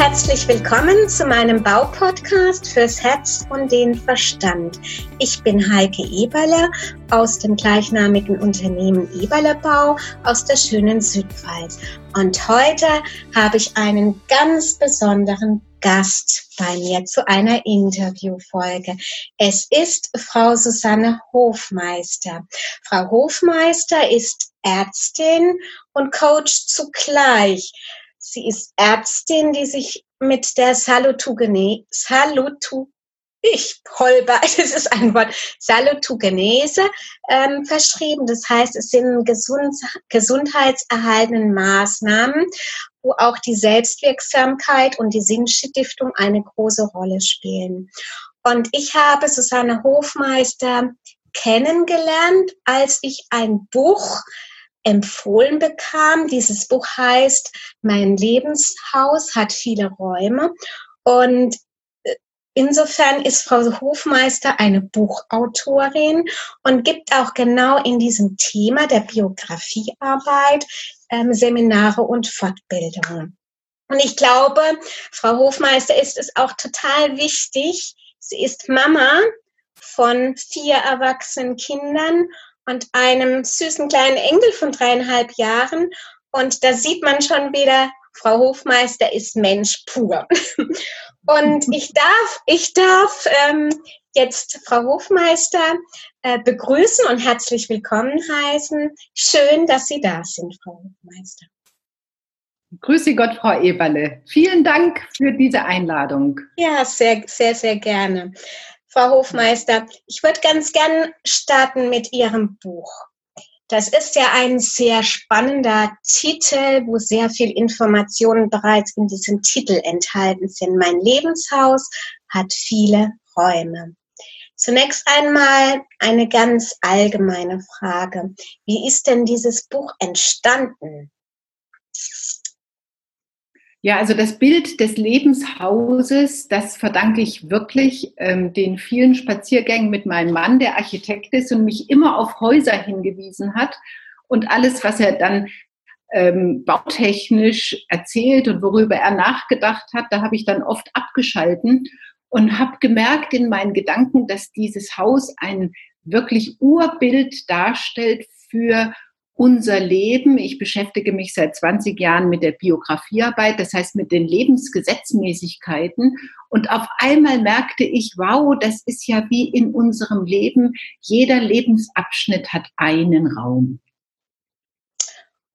herzlich willkommen zu meinem Baupodcast fürs Herz und den Verstand. Ich bin Heike Eberle aus dem gleichnamigen Unternehmen Eberle Bau aus der schönen Südpfalz. Und heute habe ich einen ganz besonderen Gast bei mir zu einer Interviewfolge. Es ist Frau Susanne Hofmeister. Frau Hofmeister ist Ärztin und Coach zugleich. Sie ist Ärztin, die sich mit der Salutugene, Salutu, ich holber, das ist ein Wort, Salutogenese ähm, verschrieben. Das heißt, es sind gesund, gesundheitserhaltende Maßnahmen, wo auch die Selbstwirksamkeit und die Sinnstiftung eine große Rolle spielen. Und ich habe Susanne Hofmeister kennengelernt, als ich ein Buch empfohlen bekam. Dieses Buch heißt Mein Lebenshaus hat viele Räume. Und äh, insofern ist Frau Hofmeister eine Buchautorin und gibt auch genau in diesem Thema der Biografiearbeit ähm, Seminare und Fortbildungen. Und ich glaube, Frau Hofmeister ist es auch total wichtig. Sie ist Mama von vier erwachsenen Kindern und einem süßen kleinen Engel von dreieinhalb Jahren. Und da sieht man schon wieder, Frau Hofmeister ist Mensch pur. Und ich darf, ich darf ähm, jetzt Frau Hofmeister äh, begrüßen und herzlich willkommen heißen. Schön, dass Sie da sind, Frau Hofmeister. Grüße Gott, Frau Eberle. Vielen Dank für diese Einladung. Ja, sehr, sehr, sehr gerne. Frau Hofmeister, ich würde ganz gern starten mit Ihrem Buch. Das ist ja ein sehr spannender Titel, wo sehr viel Informationen bereits in diesem Titel enthalten sind. Mein Lebenshaus hat viele Räume. Zunächst einmal eine ganz allgemeine Frage. Wie ist denn dieses Buch entstanden? Ja, also das Bild des Lebenshauses, das verdanke ich wirklich ähm, den vielen Spaziergängen mit meinem Mann, der Architekt ist und mich immer auf Häuser hingewiesen hat. Und alles, was er dann ähm, bautechnisch erzählt und worüber er nachgedacht hat, da habe ich dann oft abgeschalten und habe gemerkt in meinen Gedanken, dass dieses Haus ein wirklich Urbild darstellt für unser Leben. Ich beschäftige mich seit 20 Jahren mit der Biografiearbeit, das heißt mit den Lebensgesetzmäßigkeiten. Und auf einmal merkte ich, wow, das ist ja wie in unserem Leben. Jeder Lebensabschnitt hat einen Raum.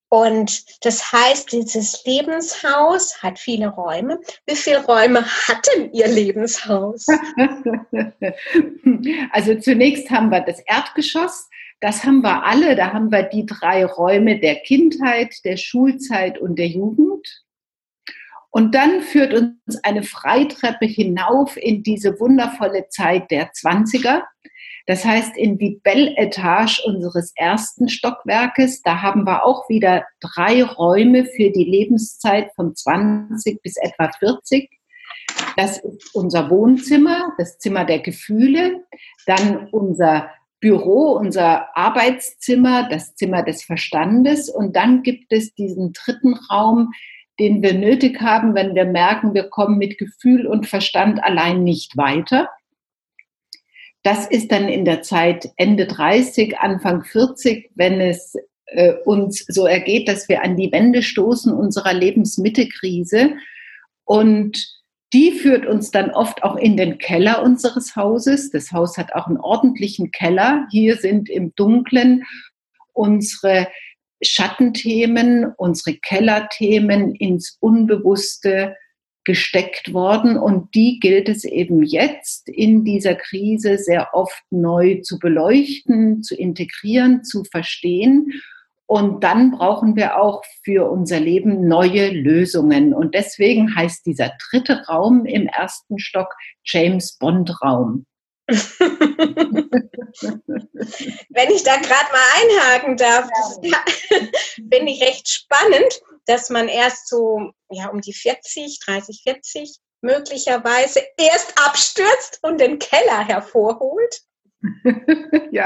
Und das heißt, dieses Lebenshaus hat viele Räume. Wie viele Räume hat denn Ihr Lebenshaus? also zunächst haben wir das Erdgeschoss. Das haben wir alle. Da haben wir die drei Räume der Kindheit, der Schulzeit und der Jugend. Und dann führt uns eine Freitreppe hinauf in diese wundervolle Zeit der Zwanziger. Das heißt, in die Belletage unseres ersten Stockwerkes, da haben wir auch wieder drei Räume für die Lebenszeit von 20 bis etwa 40. Das ist unser Wohnzimmer, das Zimmer der Gefühle, dann unser Büro, unser Arbeitszimmer, das Zimmer des Verstandes. Und dann gibt es diesen dritten Raum, den wir nötig haben, wenn wir merken, wir kommen mit Gefühl und Verstand allein nicht weiter. Das ist dann in der Zeit Ende 30, Anfang 40, wenn es äh, uns so ergeht, dass wir an die Wände stoßen unserer Lebensmittekrise. Und die führt uns dann oft auch in den Keller unseres Hauses. Das Haus hat auch einen ordentlichen Keller. Hier sind im Dunklen unsere Schattenthemen, unsere Kellerthemen ins Unbewusste gesteckt worden und die gilt es eben jetzt in dieser Krise sehr oft neu zu beleuchten, zu integrieren, zu verstehen und dann brauchen wir auch für unser Leben neue Lösungen. Und deswegen heißt dieser dritte Raum im ersten Stock James Bond Raum. Wenn ich da gerade mal einhaken darf, ja. finde ich recht spannend, dass man erst so ja, um die 40, 30, 40 möglicherweise erst abstürzt und den Keller hervorholt. ja.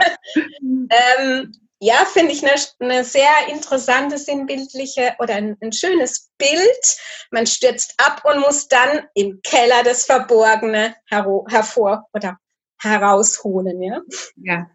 ähm, ja, finde ich eine, eine, sehr interessante, sinnbildliche oder ein, ein, schönes Bild. Man stürzt ab und muss dann im Keller das Verborgene hervor oder herausholen, ja? Ja.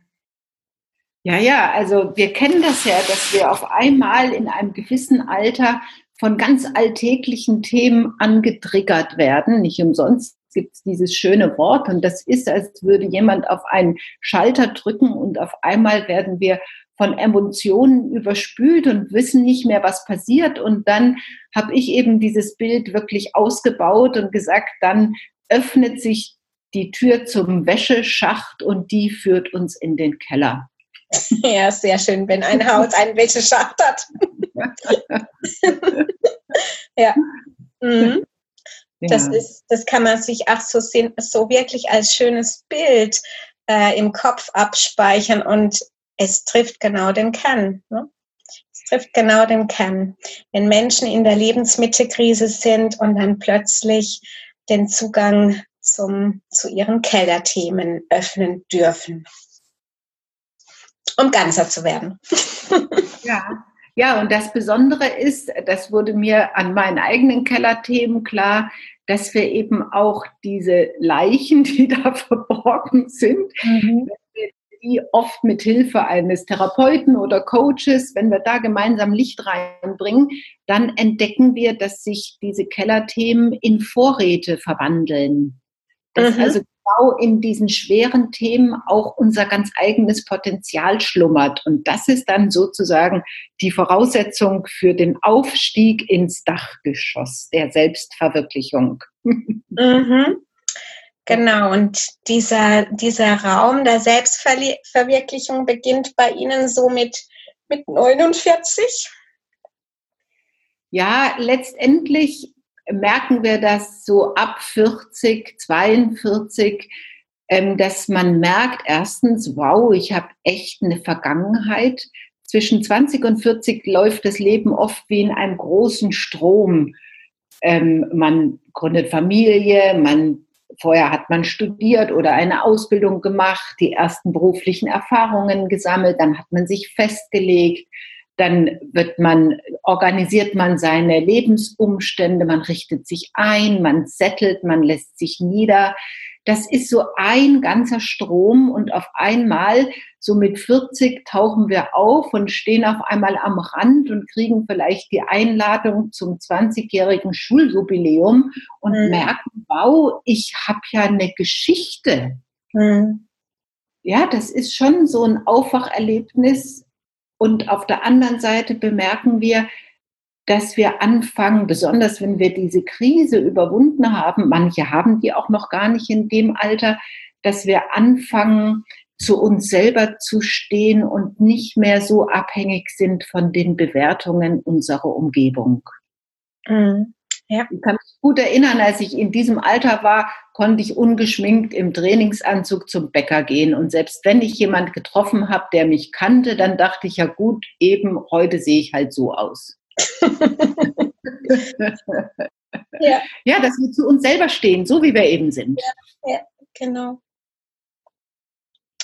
Ja, ja, also wir kennen das ja, dass wir auf einmal in einem gewissen Alter von ganz alltäglichen Themen angetriggert werden. Nicht umsonst gibt es dieses schöne Wort und das ist, als würde jemand auf einen Schalter drücken und auf einmal werden wir von Emotionen überspült und wissen nicht mehr, was passiert. Und dann habe ich eben dieses Bild wirklich ausgebaut und gesagt, dann öffnet sich die Tür zum Wäscheschacht und die führt uns in den Keller. Ja, sehr schön, wenn ein Haus einen Wäscheschacht hat. ja. Mhm. Das, ist, das kann man sich auch so, so wirklich als schönes Bild äh, im Kopf abspeichern und es trifft genau den Kern. Ne? Es trifft genau den Kern. Wenn Menschen in der Lebensmittelkrise sind und dann plötzlich den Zugang zum, zu ihren Kellerthemen öffnen dürfen, um ganzer zu werden. Ja, ja, und das Besondere ist, das wurde mir an meinen eigenen Kellerthemen klar, dass wir eben auch diese Leichen, die da verborgen sind, mhm. Die oft mit Hilfe eines Therapeuten oder Coaches, wenn wir da gemeinsam Licht reinbringen, dann entdecken wir, dass sich diese Kellerthemen in Vorräte verwandeln. Dass mhm. also genau in diesen schweren Themen auch unser ganz eigenes Potenzial schlummert. Und das ist dann sozusagen die Voraussetzung für den Aufstieg ins Dachgeschoss der Selbstverwirklichung. Mhm. Genau, und dieser, dieser Raum der Selbstverwirklichung beginnt bei Ihnen so mit, mit 49? Ja, letztendlich merken wir das so ab 40, 42, ähm, dass man merkt, erstens, wow, ich habe echt eine Vergangenheit. Zwischen 20 und 40 läuft das Leben oft wie in einem großen Strom. Ähm, man gründet Familie, man vorher hat man studiert oder eine Ausbildung gemacht, die ersten beruflichen Erfahrungen gesammelt, dann hat man sich festgelegt, dann wird man, organisiert man seine Lebensumstände, man richtet sich ein, man settelt, man lässt sich nieder. Das ist so ein ganzer Strom und auf einmal, so mit 40, tauchen wir auf und stehen auf einmal am Rand und kriegen vielleicht die Einladung zum 20-jährigen Schuljubiläum und mhm. merken, wow, ich habe ja eine Geschichte. Mhm. Ja, das ist schon so ein Aufwacherlebnis, und auf der anderen Seite bemerken wir, dass wir anfangen, besonders wenn wir diese Krise überwunden haben, manche haben die auch noch gar nicht in dem Alter, dass wir anfangen, zu uns selber zu stehen und nicht mehr so abhängig sind von den Bewertungen unserer Umgebung. Mhm. Ja. Ich kann mich gut erinnern, als ich in diesem Alter war, konnte ich ungeschminkt im Trainingsanzug zum Bäcker gehen. Und selbst wenn ich jemand getroffen habe, der mich kannte, dann dachte ich ja gut, eben heute sehe ich halt so aus. ja. ja, dass wir zu uns selber stehen, so wie wir eben sind. Ja, ja genau.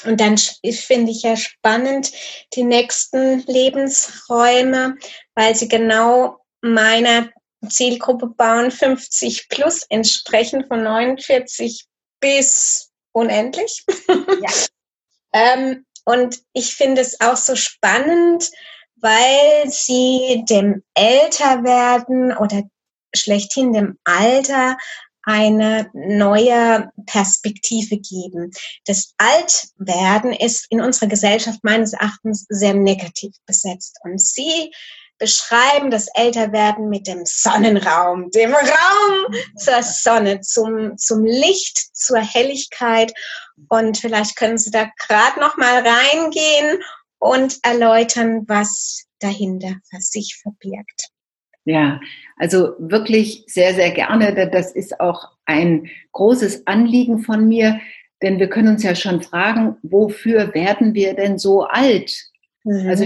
Und dann finde ich ja spannend die nächsten Lebensräume, weil sie genau meiner Zielgruppe bauen 50 plus entsprechend von 49 bis unendlich. Ja. ähm, und ich finde es auch so spannend, weil sie dem Älterwerden oder schlechthin dem Alter eine neue Perspektive geben. Das Altwerden ist in unserer Gesellschaft meines Erachtens sehr negativ besetzt. Und sie beschreiben das Älterwerden mit dem Sonnenraum, dem Raum zur Sonne, zum, zum Licht, zur Helligkeit. Und vielleicht können Sie da gerade noch mal reingehen und erläutern, was dahinter für sich verbirgt. Ja, also wirklich sehr, sehr gerne. Das ist auch ein großes Anliegen von mir, denn wir können uns ja schon fragen, wofür werden wir denn so alt? Mhm. Also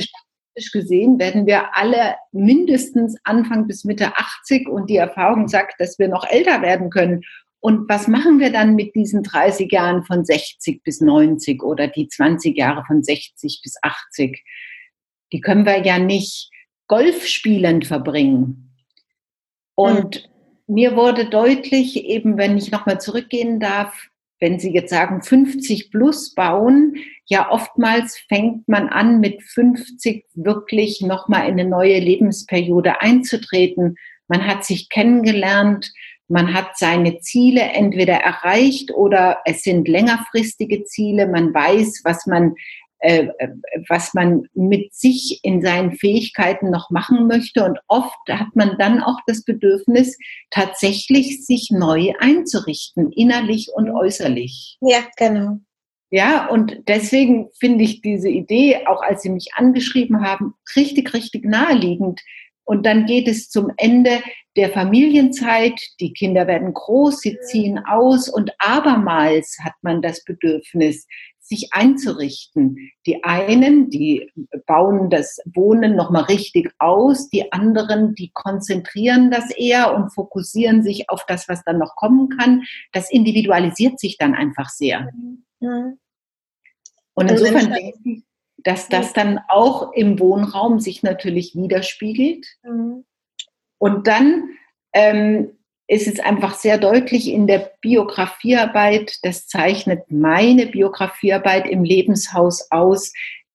gesehen werden wir alle mindestens Anfang bis Mitte 80 und die Erfahrung sagt, dass wir noch älter werden können. Und was machen wir dann mit diesen 30 Jahren von 60 bis 90 oder die 20 Jahre von 60 bis 80? die können wir ja nicht Golf spielend verbringen. Und mhm. mir wurde deutlich, eben wenn ich nochmal zurückgehen darf, wenn Sie jetzt sagen 50 plus bauen, ja oftmals fängt man an mit 50 wirklich nochmal in eine neue Lebensperiode einzutreten. Man hat sich kennengelernt, man hat seine Ziele entweder erreicht oder es sind längerfristige Ziele. Man weiß, was man äh, was man mit sich in seinen Fähigkeiten noch machen möchte. Und oft hat man dann auch das Bedürfnis, tatsächlich sich neu einzurichten, innerlich und äußerlich. Ja, genau. Ja, und deswegen finde ich diese Idee, auch als Sie mich angeschrieben haben, richtig, richtig naheliegend. Und dann geht es zum Ende der Familienzeit. Die Kinder werden groß, sie ziehen aus und abermals hat man das Bedürfnis, sich einzurichten. Die einen, die bauen das Wohnen nochmal richtig aus, die anderen, die konzentrieren das eher und fokussieren sich auf das, was dann noch kommen kann. Das individualisiert sich dann einfach sehr. Mhm. Und insofern denke ich, dass das dann auch im Wohnraum sich natürlich widerspiegelt. Mhm. Und dann ähm, ist es einfach sehr deutlich in der Biografiearbeit, das zeichnet meine Biografiearbeit im Lebenshaus aus,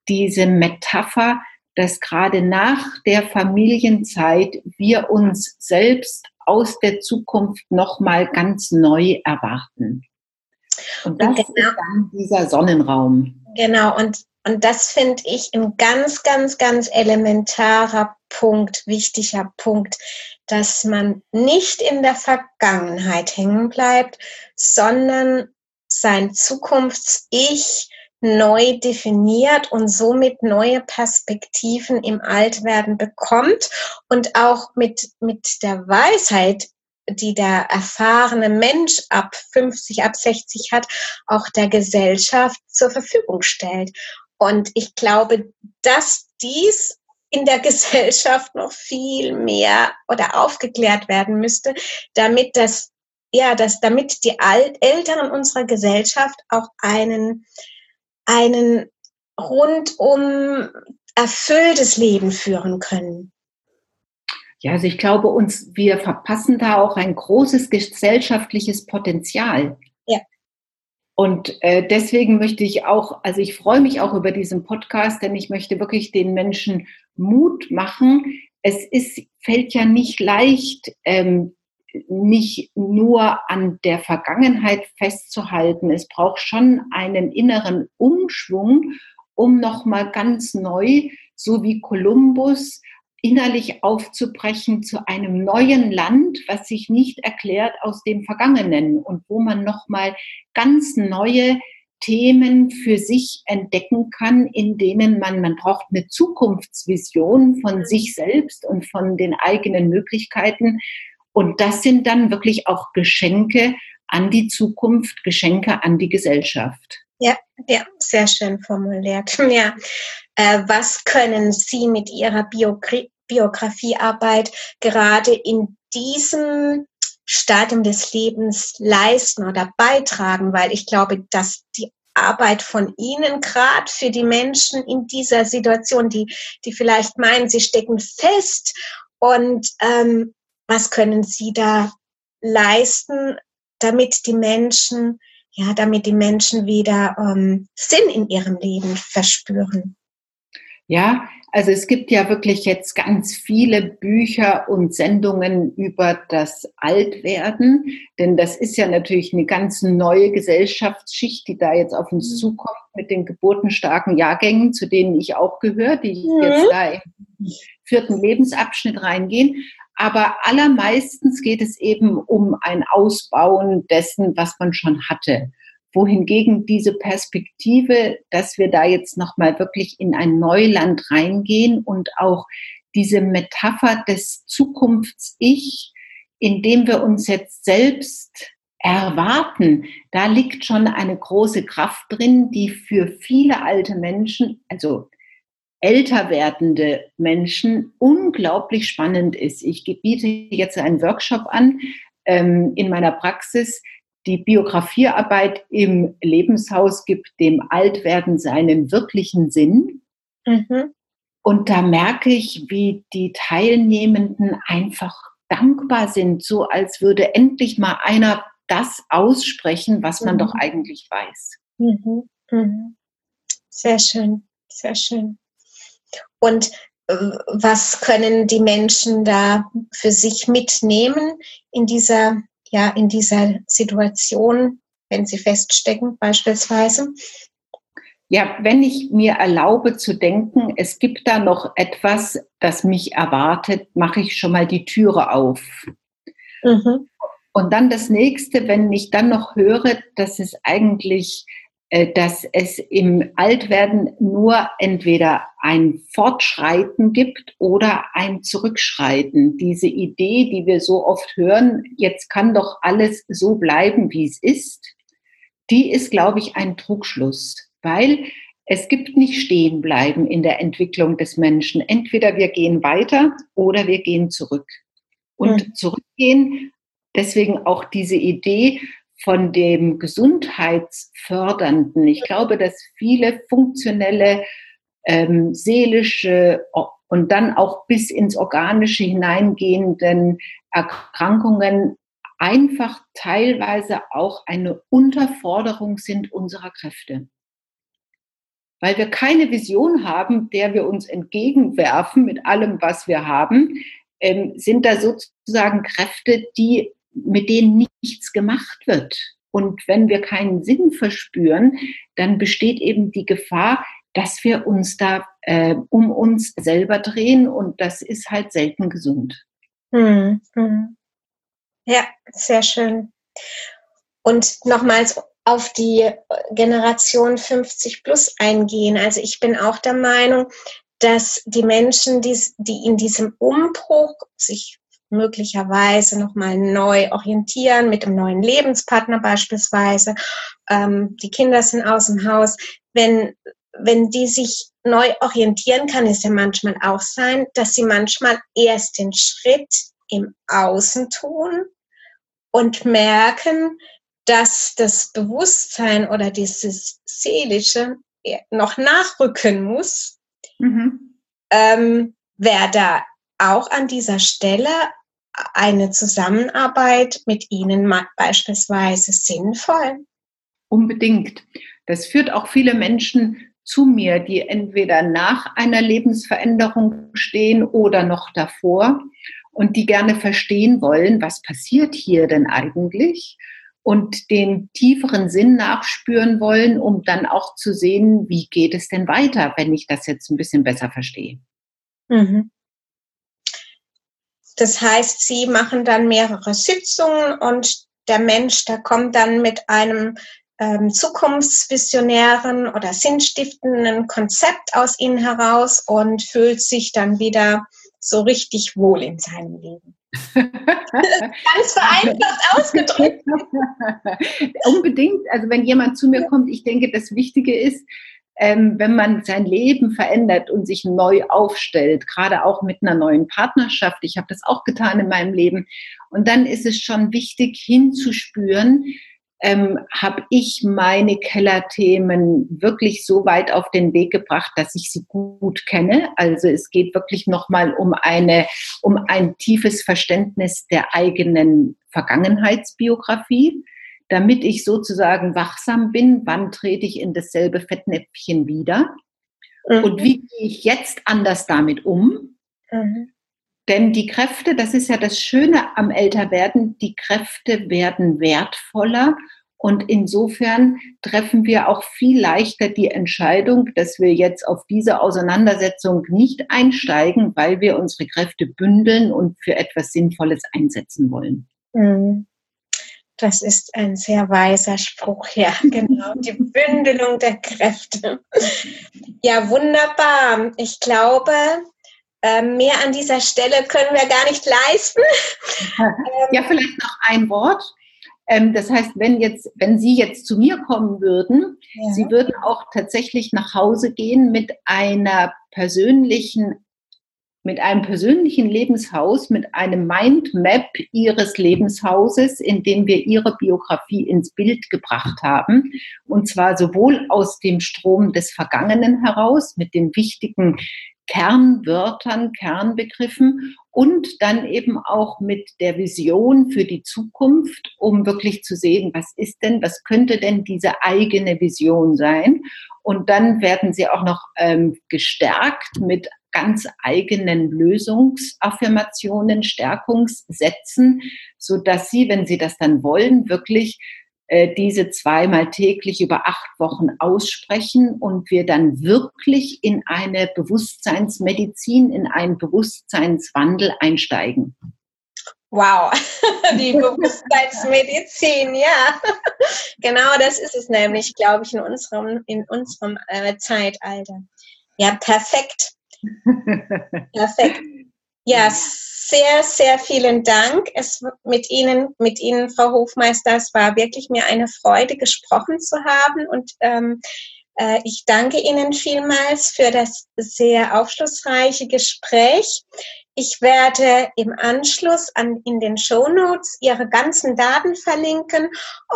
diese Metapher, dass gerade nach der Familienzeit wir uns selbst aus der Zukunft nochmal ganz neu erwarten. Und das und genau, ist dann dieser Sonnenraum. Genau, und, und das finde ich ein ganz, ganz, ganz elementarer Punkt, wichtiger Punkt, dass man nicht in der Vergangenheit hängen bleibt, sondern sein Zukunfts-Ich neu definiert und somit neue Perspektiven im Altwerden bekommt und auch mit, mit der Weisheit, die der erfahrene Mensch ab 50, ab 60 hat, auch der Gesellschaft zur Verfügung stellt. Und ich glaube, dass dies in der Gesellschaft noch viel mehr oder aufgeklärt werden müsste, damit das ja, dass damit die Alt Älteren unserer Gesellschaft auch einen einen rundum erfülltes Leben führen können. Ja, also ich glaube, uns, wir verpassen da auch ein großes gesellschaftliches Potenzial. Und äh, deswegen möchte ich auch, also ich freue mich auch über diesen Podcast, denn ich möchte wirklich den Menschen Mut machen. Es ist, fällt ja nicht leicht, ähm, nicht nur an der Vergangenheit festzuhalten. Es braucht schon einen inneren Umschwung, um nochmal ganz neu, so wie Kolumbus, innerlich aufzubrechen zu einem neuen Land, was sich nicht erklärt aus dem Vergangenen und wo man nochmal ganz neue Themen für sich entdecken kann, in denen man, man braucht eine Zukunftsvision von sich selbst und von den eigenen Möglichkeiten. Und das sind dann wirklich auch Geschenke an die Zukunft, Geschenke an die Gesellschaft. Ja, ja, sehr schön formuliert. Ja. Äh, was können Sie mit Ihrer Biografie Biografiearbeit gerade in diesem Stadium des Lebens leisten oder beitragen, weil ich glaube, dass die Arbeit von Ihnen gerade für die Menschen in dieser Situation, die, die vielleicht meinen, sie stecken fest und ähm, was können Sie da leisten, damit die Menschen, ja, damit die Menschen wieder ähm, Sinn in ihrem Leben verspüren? Ja, also es gibt ja wirklich jetzt ganz viele Bücher und Sendungen über das Altwerden, denn das ist ja natürlich eine ganz neue Gesellschaftsschicht, die da jetzt auf uns mhm. zukommt mit den geburtenstarken Jahrgängen, zu denen ich auch gehöre, die mhm. jetzt da im vierten Lebensabschnitt reingehen. Aber allermeistens geht es eben um ein Ausbauen dessen, was man schon hatte wohingegen diese Perspektive, dass wir da jetzt nochmal wirklich in ein Neuland reingehen und auch diese Metapher des Zukunfts-Ich, indem wir uns jetzt selbst erwarten, da liegt schon eine große Kraft drin, die für viele alte Menschen, also älter werdende Menschen, unglaublich spannend ist. Ich biete jetzt einen Workshop an ähm, in meiner Praxis, die Biografiearbeit im Lebenshaus gibt dem Altwerden seinen wirklichen Sinn. Mhm. Und da merke ich, wie die Teilnehmenden einfach dankbar sind, so als würde endlich mal einer das aussprechen, was man mhm. doch eigentlich weiß. Mhm. Mhm. Sehr schön, sehr schön. Und äh, was können die Menschen da für sich mitnehmen in dieser, ja, in dieser Situation, wenn sie feststecken beispielsweise? Ja, wenn ich mir erlaube zu denken, es gibt da noch etwas, das mich erwartet, mache ich schon mal die Türe auf. Mhm. Und dann das nächste, wenn ich dann noch höre, dass es eigentlich, dass es im Altwerden nur entweder ein Fortschreiten gibt oder ein Zurückschreiten. Diese Idee, die wir so oft hören, jetzt kann doch alles so bleiben, wie es ist, die ist, glaube ich, ein Trugschluss weil es gibt nicht stehen bleiben in der Entwicklung des Menschen. Entweder wir gehen weiter oder wir gehen zurück. Und mhm. zurückgehen, deswegen auch diese Idee von dem Gesundheitsfördernden. Ich glaube, dass viele funktionelle, ähm, seelische und dann auch bis ins Organische hineingehenden Erkrankungen einfach teilweise auch eine Unterforderung sind unserer Kräfte weil wir keine Vision haben, der wir uns entgegenwerfen mit allem, was wir haben, ähm, sind da sozusagen Kräfte, die, mit denen nichts gemacht wird. Und wenn wir keinen Sinn verspüren, dann besteht eben die Gefahr, dass wir uns da äh, um uns selber drehen und das ist halt selten gesund. Hm, hm. Ja, sehr schön. Und nochmals auf die Generation 50 plus eingehen. Also ich bin auch der Meinung, dass die Menschen, die, die in diesem Umbruch sich möglicherweise nochmal neu orientieren mit einem neuen Lebenspartner beispielsweise, ähm, die Kinder sind aus dem Haus, wenn, wenn die sich neu orientieren, kann es ja manchmal auch sein, dass sie manchmal erst den Schritt im Außen tun und merken, dass das Bewusstsein oder dieses Seelische noch nachrücken muss, mhm. ähm, wäre da auch an dieser Stelle eine Zusammenarbeit mit Ihnen beispielsweise sinnvoll? Unbedingt. Das führt auch viele Menschen zu mir, die entweder nach einer Lebensveränderung stehen oder noch davor und die gerne verstehen wollen, was passiert hier denn eigentlich? und den tieferen Sinn nachspüren wollen, um dann auch zu sehen, wie geht es denn weiter, wenn ich das jetzt ein bisschen besser verstehe. Mhm. Das heißt, Sie machen dann mehrere Sitzungen und der Mensch, der kommt dann mit einem ähm, zukunftsvisionären oder sinnstiftenden Konzept aus Ihnen heraus und fühlt sich dann wieder so richtig wohl in seinem Leben. Ganz vereinfacht ausgedrückt. Unbedingt. Also wenn jemand zu mir kommt, ich denke, das Wichtige ist, ähm, wenn man sein Leben verändert und sich neu aufstellt, gerade auch mit einer neuen Partnerschaft. Ich habe das auch getan in meinem Leben. Und dann ist es schon wichtig hinzuspüren, ähm, habe ich meine Kellerthemen wirklich so weit auf den Weg gebracht, dass ich sie gut kenne. Also es geht wirklich nochmal um eine, um ein tiefes Verständnis der eigenen Vergangenheitsbiografie, damit ich sozusagen wachsam bin, wann trete ich in dasselbe Fettnäpfchen wieder mhm. und wie gehe ich jetzt anders damit um. Mhm. Denn die Kräfte, das ist ja das Schöne am Älterwerden, die Kräfte werden wertvoller und insofern treffen wir auch viel leichter die Entscheidung, dass wir jetzt auf diese Auseinandersetzung nicht einsteigen, weil wir unsere Kräfte bündeln und für etwas Sinnvolles einsetzen wollen. Mhm. Das ist ein sehr weiser Spruch, ja, genau. Die Bündelung der Kräfte. Ja, wunderbar. Ich glaube, ähm, mehr an dieser Stelle können wir gar nicht leisten. Ja, vielleicht noch ein Wort. Ähm, das heißt, wenn jetzt, wenn Sie jetzt zu mir kommen würden, ja. Sie würden auch tatsächlich nach Hause gehen mit einer persönlichen mit einem persönlichen Lebenshaus, mit einem Mindmap Ihres Lebenshauses, in dem wir Ihre Biografie ins Bild gebracht haben. Und zwar sowohl aus dem Strom des Vergangenen heraus, mit den wichtigen Kernwörtern, Kernbegriffen und dann eben auch mit der Vision für die Zukunft, um wirklich zu sehen, was ist denn, was könnte denn diese eigene Vision sein. Und dann werden sie auch noch ähm, gestärkt mit ganz eigenen Lösungsaffirmationen, Stärkungssätzen, so dass sie, wenn sie das dann wollen, wirklich diese zweimal täglich über acht Wochen aussprechen und wir dann wirklich in eine Bewusstseinsmedizin, in einen Bewusstseinswandel einsteigen. Wow, die Bewusstseinsmedizin, ja. Genau das ist es nämlich, glaube ich, in unserem, in unserem äh, Zeitalter. Ja, perfekt. perfekt. Ja, sehr, sehr vielen Dank. Es mit Ihnen, mit Ihnen, Frau Hofmeister, es war wirklich mir eine Freude, gesprochen zu haben und ähm, äh, ich danke Ihnen vielmals für das sehr aufschlussreiche Gespräch. Ich werde im Anschluss an, in den Show Notes Ihre ganzen Daten verlinken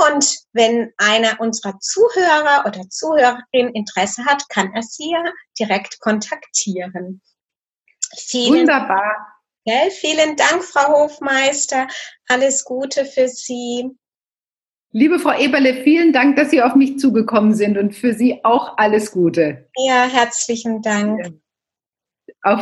und wenn einer unserer Zuhörer oder Zuhörerin Interesse hat, kann er Sie ja direkt kontaktieren. Vielen, Wunderbar. Ja, vielen Dank, Frau Hofmeister. Alles Gute für Sie. Liebe Frau Eberle, vielen Dank, dass Sie auf mich zugekommen sind und für Sie auch alles Gute. Ja, herzlichen Dank. Ja. Auf